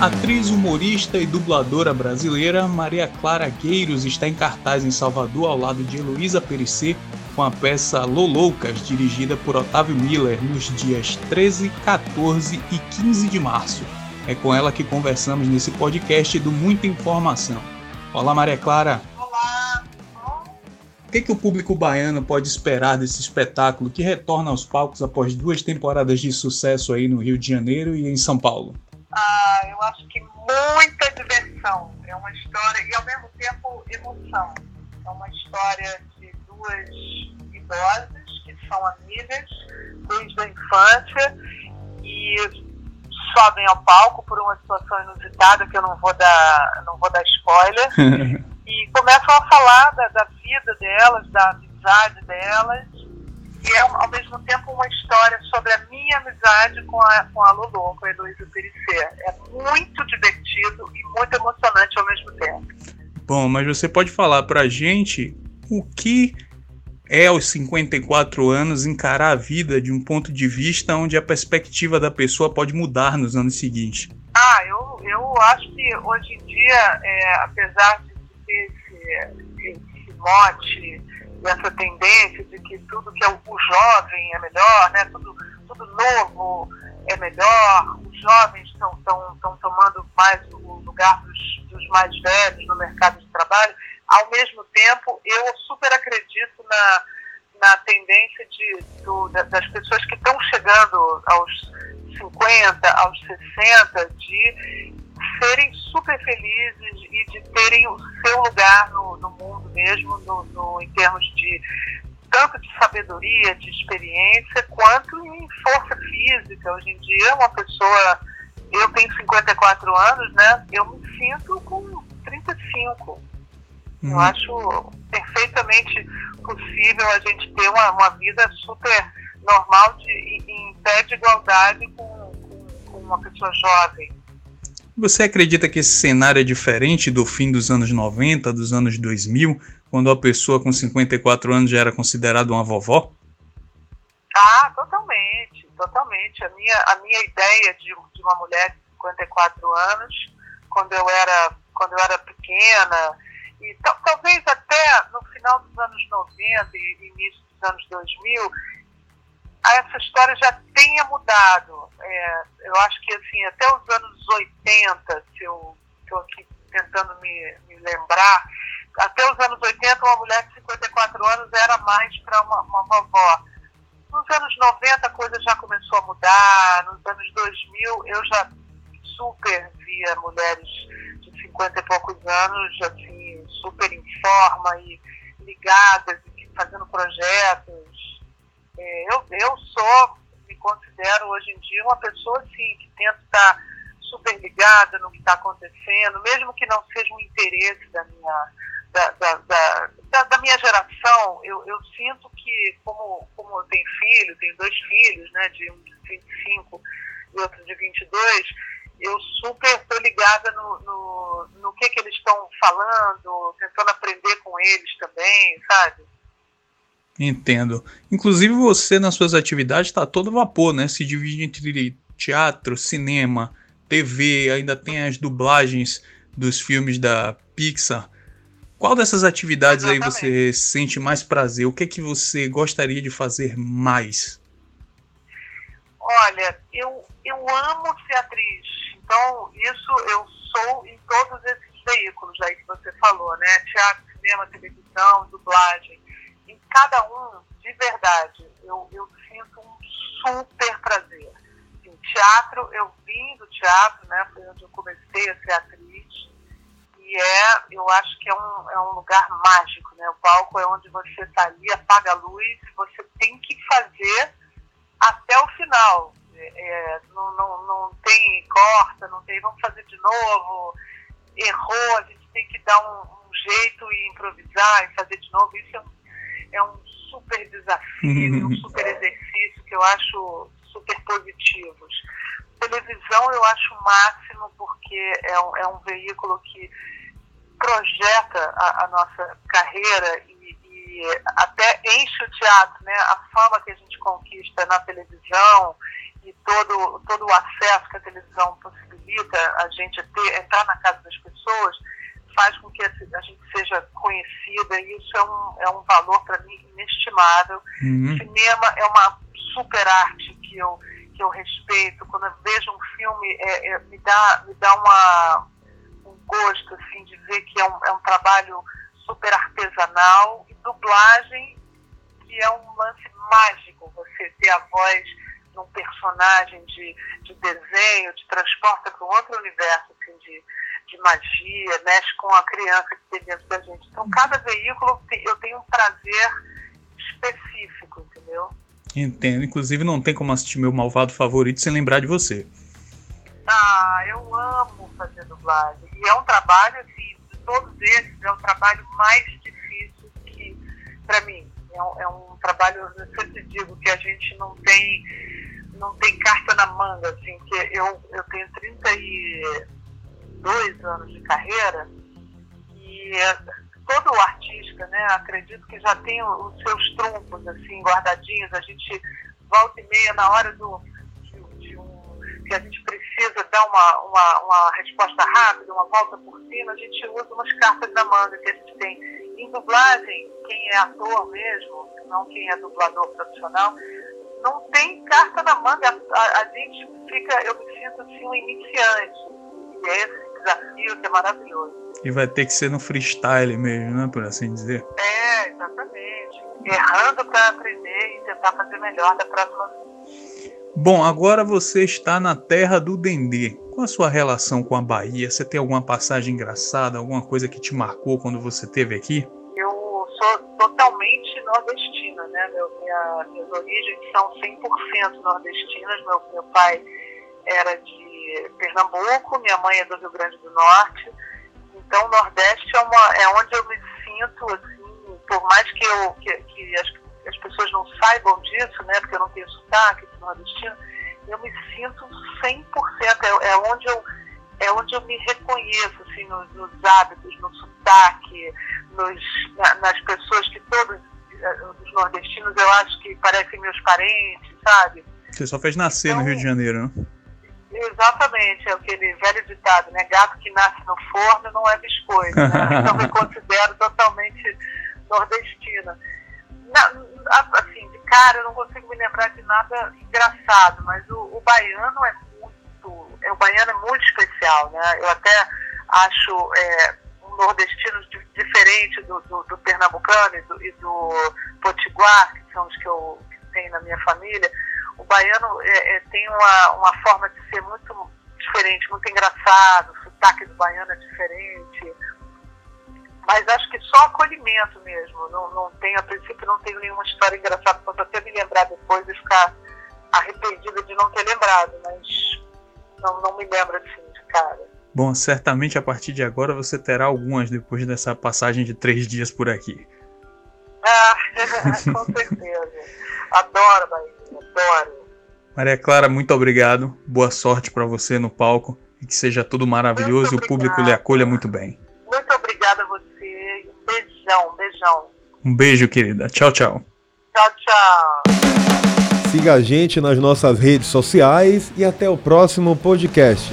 Atriz, humorista e dubladora brasileira, Maria Clara Gueiros está em cartaz em Salvador ao lado de Heloísa Perissé com a peça Loloucas, dirigida por Otávio Miller, nos dias 13, 14 e 15 de março. É com ela que conversamos nesse podcast do Muita Informação. Olá, Maria Clara. Olá. O que, que o público baiano pode esperar desse espetáculo que retorna aos palcos após duas temporadas de sucesso aí no Rio de Janeiro e em São Paulo? Ah, eu muita diversão. É uma história e ao mesmo tempo emoção. É uma história de duas idosas que são amigas desde a infância e sobem ao palco por uma situação inusitada que eu não vou dar, não vou dar spoiler. e começam a falar da, da vida delas, da amizade delas e é ao mesmo tempo uma história sobre a minha amizade com a, com a Lulu, com a Heloísa Perissé. É muito divertido e muito emocionante ao mesmo tempo. Bom, mas você pode falar pra gente o que é aos 54 anos encarar a vida de um ponto de vista onde a perspectiva da pessoa pode mudar nos anos seguintes? Ah, eu, eu acho que hoje em dia, é, apesar de ter esse, esse mote dessa tendência de que tudo que é o, jovem é melhor, né? tudo, tudo novo é melhor, os jovens estão tomando mais velhos no mercado de trabalho. Ao mesmo tempo, eu super acredito na, na tendência de, do, das pessoas que estão chegando aos 50, aos 60, de serem super felizes e de terem o seu lugar no, no mundo mesmo, no, no, em termos de tanto de sabedoria, de experiência, quanto em força física. Hoje em dia, uma pessoa, eu tenho 54 anos, né? Eu me sinto com 35. Uhum. Eu acho perfeitamente possível a gente ter uma, uma vida super normal de, em pé de igualdade com, com, com uma pessoa jovem. Você acredita que esse cenário é diferente do fim dos anos 90, dos anos 2000, quando a pessoa com 54 anos já era considerada uma vovó? Ah, totalmente, totalmente. A minha, a minha ideia de, de uma mulher de 54 anos, quando eu era, quando eu era pequena, e talvez até no final dos anos 90 e início dos anos 2000, essa história já tenha mudado. É, eu acho que assim, até os anos 80, se eu estou aqui tentando me, me, lembrar, até os anos 80 uma mulher de 54 anos era mais para uma, uma vovó. Nos anos 90 a coisa já começou a mudar, nos anos 2000 eu já super via mulheres de 50 e poucos anos, assim, super em forma e ligadas, e fazendo projetos, é, eu, eu sou, me considero hoje em dia uma pessoa assim, que tenta estar super ligada no que está acontecendo, mesmo que não seja um interesse da minha, da, da, da, da, minha geração, eu, eu sinto que, como, tenho filho, tenho dois filhos, né, de um de 25 e outro de 22, eu super estou ligada no, no, no que, que eles estão falando, tentando aprender com eles também, sabe? Entendo. Inclusive você nas suas atividades está todo vapor, né? Se divide entre teatro, cinema, TV, ainda tem as dublagens dos filmes da Pixar. Qual dessas atividades Exatamente. aí você sente mais prazer? O que é que você gostaria de fazer mais? Olha, eu, eu amo ser atriz. Então, isso eu sou em todos esses veículos aí que você falou, né? Teatro, cinema, televisão, dublagem em cada um, de verdade, eu, eu sinto um super prazer. Em teatro, eu vim do teatro, né? Foi onde eu comecei a ser atriz. E é, eu acho que é um, é um lugar mágico, né? O palco é onde você está ali, apaga a luz, você tem que fazer até o final. É, é, não, não, não tem corta, não tem vamos fazer de novo, errou, a gente tem que dar um, um jeito e improvisar e fazer de novo. Isso é é um super desafio, um super exercício que eu acho super positivos. Televisão eu acho o máximo porque é um, é um veículo que projeta a, a nossa carreira e, e, até enche o teatro, né? A fama que a gente conquista na televisão e todo, todo o acesso que a televisão possibilita a gente ter, entrar na casa das pessoas, faz com que a gente seja conhecida e isso é um, é um valor para mim inestimável. Uhum. Cinema é uma super arte que eu, que eu respeito. Quando eu vejo um filme, é, é, me dá, me dá uma, um de ver que é um, é um trabalho super artesanal e dublagem que é um lance mágico você ter a voz de um personagem de, de desenho, te transporta para um outro universo assim, de, de magia, mexe com a criança que tem dentro da gente. Então, cada veículo eu tenho um prazer específico, entendeu? Entendo. Inclusive, não tem como assistir meu malvado favorito sem lembrar de você. Ah, eu amo fazer dublagem. E é um trabalho, assim, de todos esses, é o trabalho mais difícil que, para mim, é um, é um trabalho, eu sempre digo que a gente não tem, não tem carta na manga, assim, que eu, eu tenho 32 anos de carreira e todo artista, né, acredito que já tem os seus trunfos, assim, guardadinhos, a gente volta e meia na hora do, que a gente precisa dar uma, uma, uma resposta rápida, uma volta por cima, a gente usa umas cartas na manga que a gente tem em dublagem, quem é ator mesmo, não quem é dublador profissional, não tem carta na manga. A, a gente fica, eu me sinto assim um iniciante. E é esse desafio que é maravilhoso. E vai ter que ser no freestyle mesmo, né? Por assim dizer. É, exatamente. Errando para aprender e tentar fazer melhor da próxima vez. Bom, agora você está na terra do Dendê. Qual a sua relação com a Bahia? Você tem alguma passagem engraçada, alguma coisa que te marcou quando você esteve aqui? Eu sou totalmente nordestina, né? Meu, minha, minhas origens são 100% nordestinas. Meu, meu pai era de Pernambuco, minha mãe é do Rio Grande do Norte. Então, o Nordeste é, uma, é onde eu me sinto, assim, por mais que, eu, que, que as pessoas não saibam disso, né? Porque eu não tenho sotaque nordestino, eu me sinto 100%, é, é onde eu é onde eu me reconheço assim, nos, nos hábitos, no sotaque, nos, na, nas pessoas que todos eh, os nordestinos eu acho que parecem meus parentes, sabe? Você só fez nascer então, no Rio de Janeiro, né? Exatamente, é aquele velho ditado, né? Gato que nasce no forno não é biscoito. Né? Então eu me considero totalmente nordestina. Assim, de cara eu não consigo me lembrar de nada engraçado, mas o, o baiano é muito, é, o baiano é muito especial, né? Eu até acho é, um nordestino diferente do, do, do pernambucano e do, e do, potiguar, que são os que eu tenho na minha família. O baiano é, é, tem uma, uma forma de ser muito diferente, muito engraçado, o sotaque do baiano é diferente, mas acho que só acolhimento mesmo. Não, não tenho, a princípio, não tenho nenhuma história engraçada. Posso até me lembrar depois e ficar arrependida de não ter lembrado, mas não, não me lembro assim de cara. Bom, certamente a partir de agora você terá algumas depois dessa passagem de três dias por aqui. Ah, com certeza. Adoro, Bahia, adoro. Maria Clara, muito obrigado. Boa sorte para você no palco e que seja tudo maravilhoso e o público lhe acolha muito bem. Beijão, um beijão. Um beijo, querida. Tchau, tchau. Tchau, tchau. Siga a gente nas nossas redes sociais e até o próximo podcast.